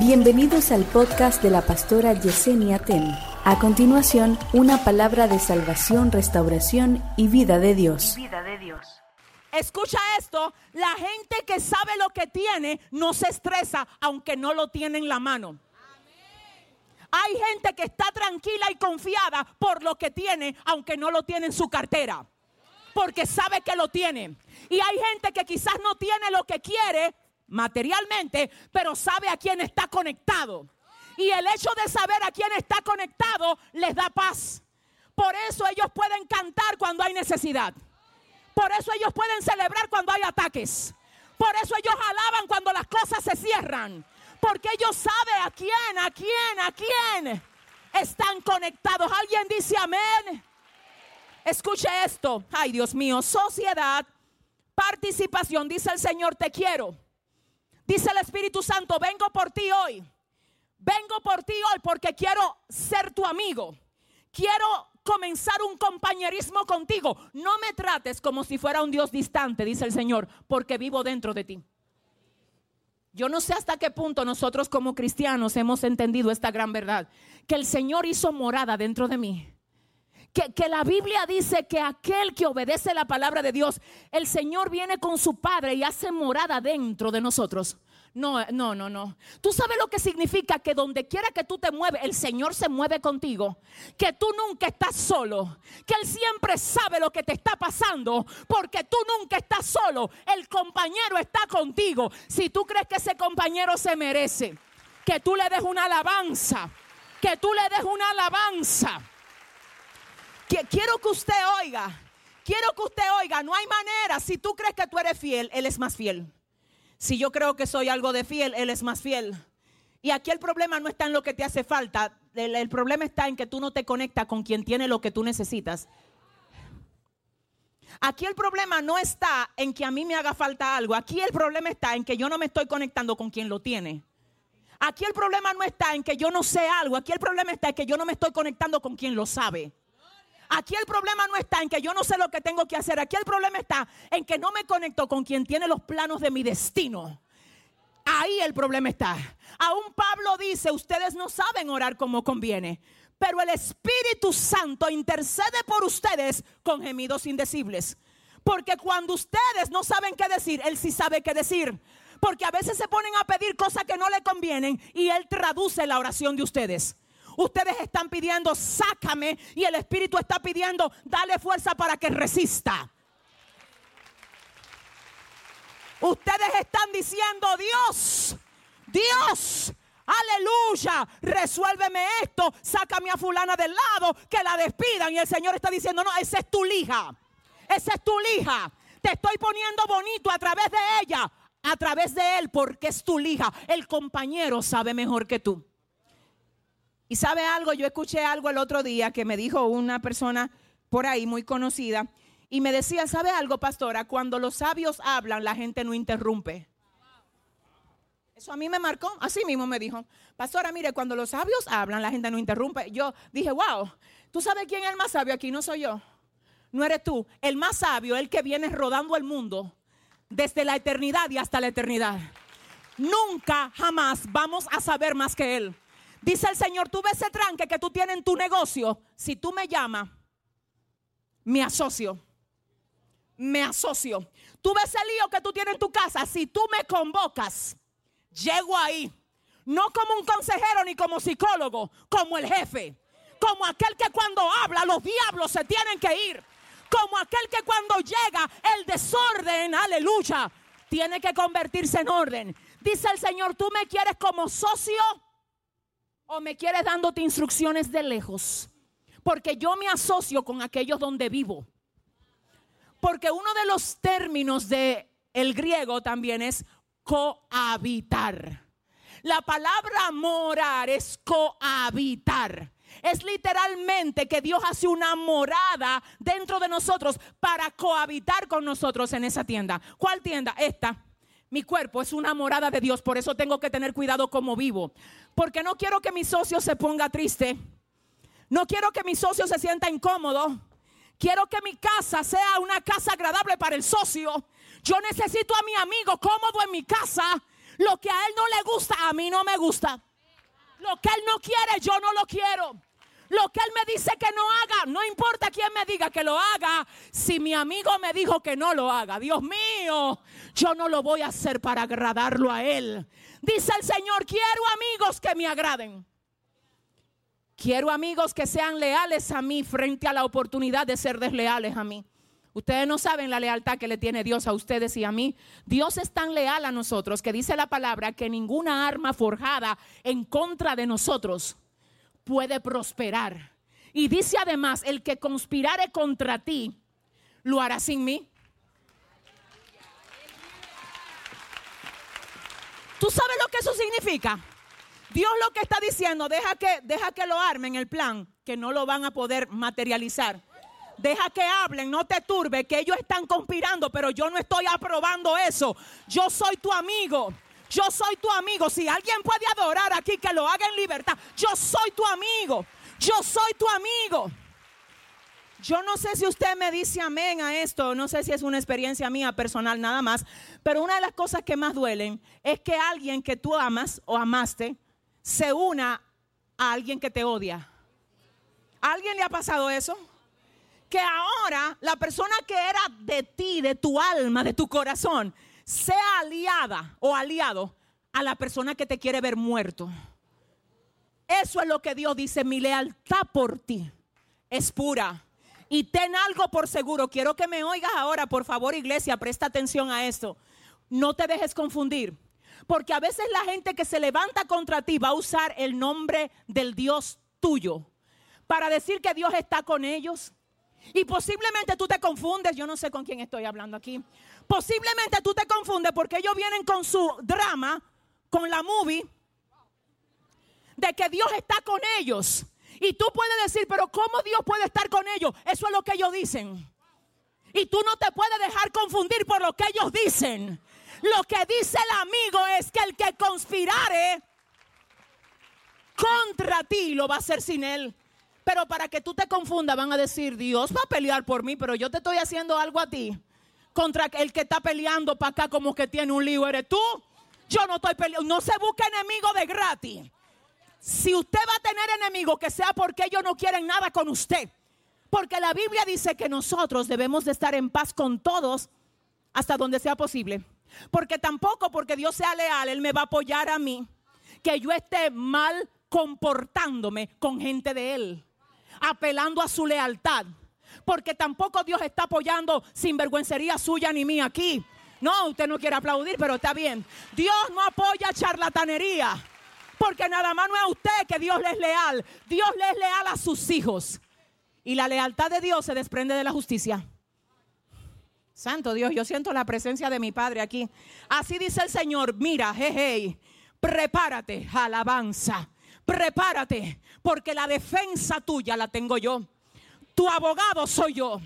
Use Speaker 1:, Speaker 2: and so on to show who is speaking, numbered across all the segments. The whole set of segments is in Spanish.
Speaker 1: Bienvenidos al podcast de la pastora Yesenia Ten. A continuación, una palabra de salvación, restauración y vida de Dios.
Speaker 2: vida de Dios.
Speaker 3: Escucha esto, la gente que sabe lo que tiene no se estresa aunque no lo tiene en la mano. Hay gente que está tranquila y confiada por lo que tiene aunque no lo tiene en su cartera. Porque sabe que lo tiene. Y hay gente que quizás no tiene lo que quiere materialmente, pero sabe a quién está conectado. Y el hecho de saber a quién está conectado les da paz. Por eso ellos pueden cantar cuando hay necesidad. Por eso ellos pueden celebrar cuando hay ataques. Por eso ellos alaban cuando las cosas se cierran. Porque ellos saben a quién, a quién, a quién están conectados. ¿Alguien dice amén? Escuche esto. Ay, Dios mío. Sociedad, participación. Dice el Señor, te quiero. Dice el Espíritu Santo, vengo por ti hoy. Vengo por ti hoy porque quiero ser tu amigo. Quiero comenzar un compañerismo contigo. No me trates como si fuera un Dios distante, dice el Señor, porque vivo dentro de ti. Yo no sé hasta qué punto nosotros como cristianos hemos entendido esta gran verdad, que el Señor hizo morada dentro de mí. Que, que, la Biblia dice que aquel que obedece la palabra de Dios, el Señor viene con su Padre y hace morada dentro de nosotros. No, no, no, no. Tú sabes lo que significa que donde quiera que tú te mueves, el Señor se mueve contigo. Que tú nunca estás solo. Que Él siempre sabe lo que te está pasando. Porque tú nunca estás solo. El compañero está contigo. Si tú crees que ese compañero se merece, que tú le des una alabanza. Que tú le des una alabanza. Que quiero que usted oiga. Quiero que usted oiga. No hay manera. Si tú crees que tú eres fiel, Él es más fiel. Si yo creo que soy algo de fiel, Él es más fiel. Y aquí el problema no está en lo que te hace falta. El, problema está en que tú no te conectas con quien tiene lo que tú necesitas. Aquí el problema no está en que a mí me haga falta algo. Aquí el problema está en que yo no me estoy conectando con quien lo tiene. Aquí el problema no está en que yo no sé algo. Aquí el problema está en que yo no me estoy conectando con quien lo sabe. Aquí el problema no está en que yo no sé lo que tengo que hacer. Aquí el problema está en que no me conecto con quien tiene los planos de mi destino. Ahí el problema está. Aún Pablo dice, ustedes no saben orar como conviene, pero el Espíritu Santo intercede por ustedes con gemidos indecibles. Porque cuando ustedes no saben qué decir, Él sí sabe qué decir. Porque a veces se ponen a pedir cosas que no le convienen y Él traduce la oración de ustedes. Ustedes están pidiendo, sácame. Y el Espíritu está pidiendo, dale fuerza para que resista. Ustedes están diciendo, Dios, Dios, aleluya, resuélveme esto, sácame a fulana del lado, que la despidan. Y el Señor está diciendo, no, esa es tu lija, esa es tu lija. Te estoy poniendo bonito a través de ella, a través de él, porque es tu lija. El compañero sabe mejor que tú. Y sabe algo, yo escuché algo el otro día que me dijo una persona por ahí muy conocida y me decía, ¿sabe algo, pastora? Cuando los sabios hablan, la gente no interrumpe. Eso a mí me marcó, así mismo me dijo, pastora, mire, cuando los sabios hablan, la gente no interrumpe. Yo dije, wow, ¿tú sabes quién es el más sabio aquí? No soy yo, no eres tú. El más sabio, el que viene rodando el mundo desde la eternidad y hasta la eternidad. Nunca, jamás vamos a saber más que él. Dice el Señor, tú ves ese tranque que tú tienes en tu negocio. Si tú me llamas, me asocio. Me asocio. Tú ves el lío que tú tienes en tu casa. Si tú me convocas, llego ahí. No como un consejero ni como psicólogo, como el jefe. Como aquel que cuando habla los diablos se tienen que ir. Como aquel que cuando llega el desorden, aleluya, tiene que convertirse en orden. Dice el Señor, tú me quieres como socio o me quieres dándote instrucciones de lejos. Porque yo me asocio con aquellos donde vivo. Porque uno de los términos de el griego también es cohabitar. La palabra morar es cohabitar. Es literalmente que Dios hace una morada dentro de nosotros para cohabitar con nosotros en esa tienda. ¿Cuál tienda? Esta. Mi cuerpo es una morada de Dios, por eso tengo que tener cuidado como vivo. Porque no quiero que mi socio se ponga triste. No quiero que mi socio se sienta incómodo. Quiero que mi casa sea una casa agradable para el socio. Yo necesito a mi amigo cómodo en mi casa. Lo que a Él no le gusta, a mí no me gusta. Lo que Él no quiere, yo no lo quiero. Lo que Él me dice que no haga, no importa quién me diga que lo haga. Si mi amigo me dijo que no lo haga, Dios mío, yo no lo voy a hacer para agradarlo a Él. Dice el Señor, quiero amigos que me agraden. Quiero amigos que sean leales a mí frente a la oportunidad de ser desleales a mí. Ustedes no saben la lealtad que le tiene Dios a ustedes y a mí. Dios es tan leal a nosotros que dice la palabra que ninguna arma forjada en contra de nosotros puede prosperar. Y dice además, el que conspirare contra ti, lo hará sin mí. ¿Tú sabes lo que eso significa? Dios lo que está diciendo, deja que, deja que lo armen el plan, que no lo van a poder materializar. Deja que hablen, no te turbe, que ellos están conspirando, pero yo no estoy aprobando eso. Yo soy tu amigo. Yo soy tu amigo. Si alguien puede adorar aquí, que lo haga en libertad. Yo soy tu amigo. Yo soy tu amigo. Yo no sé si usted me dice amén a esto, no sé si es una experiencia mía personal nada más, pero una de las cosas que más duelen es que alguien que tú amas o amaste se una a alguien que te odia. ¿A alguien le ha pasado eso? Que ahora la persona que era de ti, de tu alma, de tu corazón, sea aliada o aliado a la persona que te quiere ver muerto. Eso es lo que Dios dice, mi lealtad por ti es pura. Y ten algo por seguro. Quiero que me oigas ahora, por favor, iglesia, presta atención a esto. No te dejes confundir. Porque a veces la gente que se levanta contra ti va a usar el nombre del Dios tuyo para decir que Dios está con ellos. Y posiblemente tú te confundes, yo no sé con quién estoy hablando aquí. Posiblemente tú te confundes porque ellos vienen con su drama, con la movie, de que Dios está con ellos. Y tú puedes decir, pero ¿cómo Dios puede estar con ellos? Eso es lo que ellos dicen. Y tú no te puedes dejar confundir por lo que ellos dicen. Lo que dice el amigo es que el que conspirare contra ti lo va a hacer sin él. Pero para que tú te confundas van a decir, Dios va a pelear por mí, pero yo te estoy haciendo algo a ti contra el que está peleando para acá como que tiene un lío. ¿Eres tú? Yo no estoy peleando. No se busca enemigo de gratis. Si usted va a tener enemigo, que sea porque ellos no quieren nada con usted. Porque la Biblia dice que nosotros debemos de estar en paz con todos hasta donde sea posible. Porque tampoco porque Dios sea leal, Él me va a apoyar a mí. Que yo esté mal comportándome con gente de Él. Apelando a su lealtad porque tampoco Dios está apoyando sinvergüencería suya ni mía aquí. No, usted no quiere aplaudir, pero está bien. Dios no apoya charlatanería. Porque nada más no es a usted que Dios le es leal. Dios le es leal a sus hijos. Y la lealtad de Dios se desprende de la justicia. Santo Dios, yo siento la presencia de mi Padre aquí. Así dice el Señor, mira, jeje, prepárate, alabanza, prepárate, porque la defensa tuya la tengo yo tu abogado soy yo.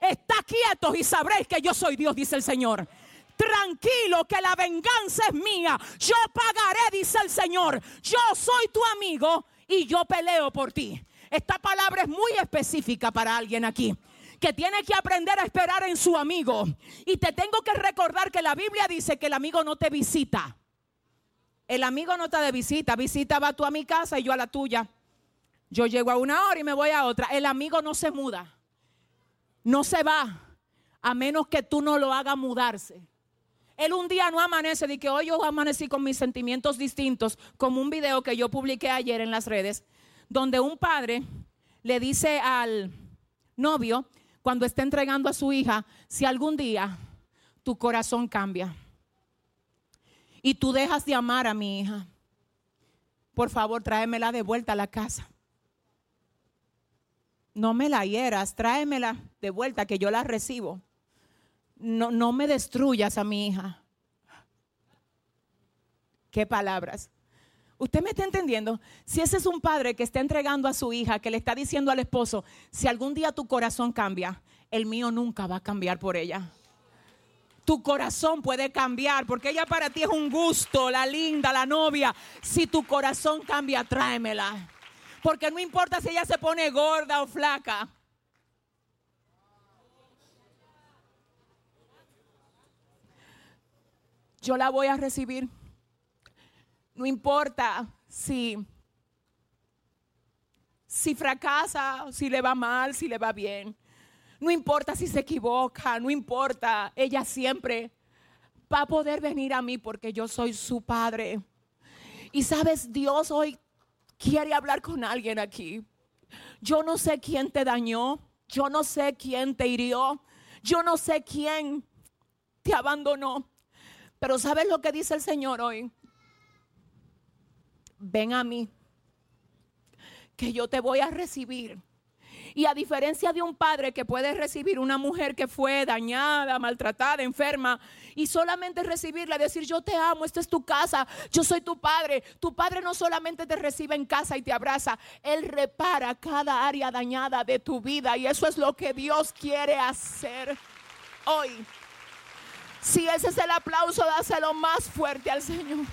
Speaker 3: Está quietos y sabréis que yo soy Dios, dice el Señor. Tranquilo que la venganza es mía. Yo pagaré, dice el Señor. Yo soy tu amigo y yo peleo por ti. Esta palabra es muy específica para alguien aquí que tiene que aprender a esperar en su amigo. Y te tengo que recordar que la Biblia dice que el amigo no te visita. El amigo no está de visita. Visita va tú a mi casa y yo a la tuya. Yo llego a una hora y me voy a otra. El amigo no se muda. No se va. A menos que tú no lo hagas mudarse. Él un día no amanece de que hoy yo amanecí con mis sentimientos distintos, como un video que yo publiqué ayer en las redes, donde un padre le dice al novio, cuando está entregando a su hija, si algún día tu corazón cambia y tú dejas de amar a mi hija, por favor tráemela de vuelta a la casa no me la hieras, tráemela de vuelta que yo la recibo. No, no me destruyas a mi hija. Qué palabras. ¿Usted me está entendiendo? Si ese es un padre que está entregando a su hija, que le está diciendo al esposo, si algún día tu corazón cambia, el mío nunca va a cambiar por ella. Tu corazón puede cambiar porque ella para ti es un gusto, la linda, la novia. Si tu corazón cambia, tráemela. Porque no importa si ella se pone gorda o flaca. Yo la voy a recibir. No importa si si fracasa, si le va mal, si le va bien. No importa si se equivoca, no importa. Ella siempre va a poder venir a mí porque yo soy su padre. Y sabes, Dios hoy quiere hablar con alguien aquí. Yo no sé quién te dañó, yo no sé quién te hirió, yo no sé quién te abandonó. Pero ¿sabes lo que dice el Señor hoy? Ven a mí, que yo te voy a recibir. Y a diferencia de un padre que puede recibir una mujer que fue dañada, maltratada, enferma, y solamente recibirla, decir, yo te amo, esta es tu casa, yo soy tu padre. Tu padre no solamente te recibe en casa y te abraza, Él repara cada área dañada de tu vida. Y eso es lo que Dios quiere hacer hoy. Si ese es el aplauso, dáselo más fuerte al Señor.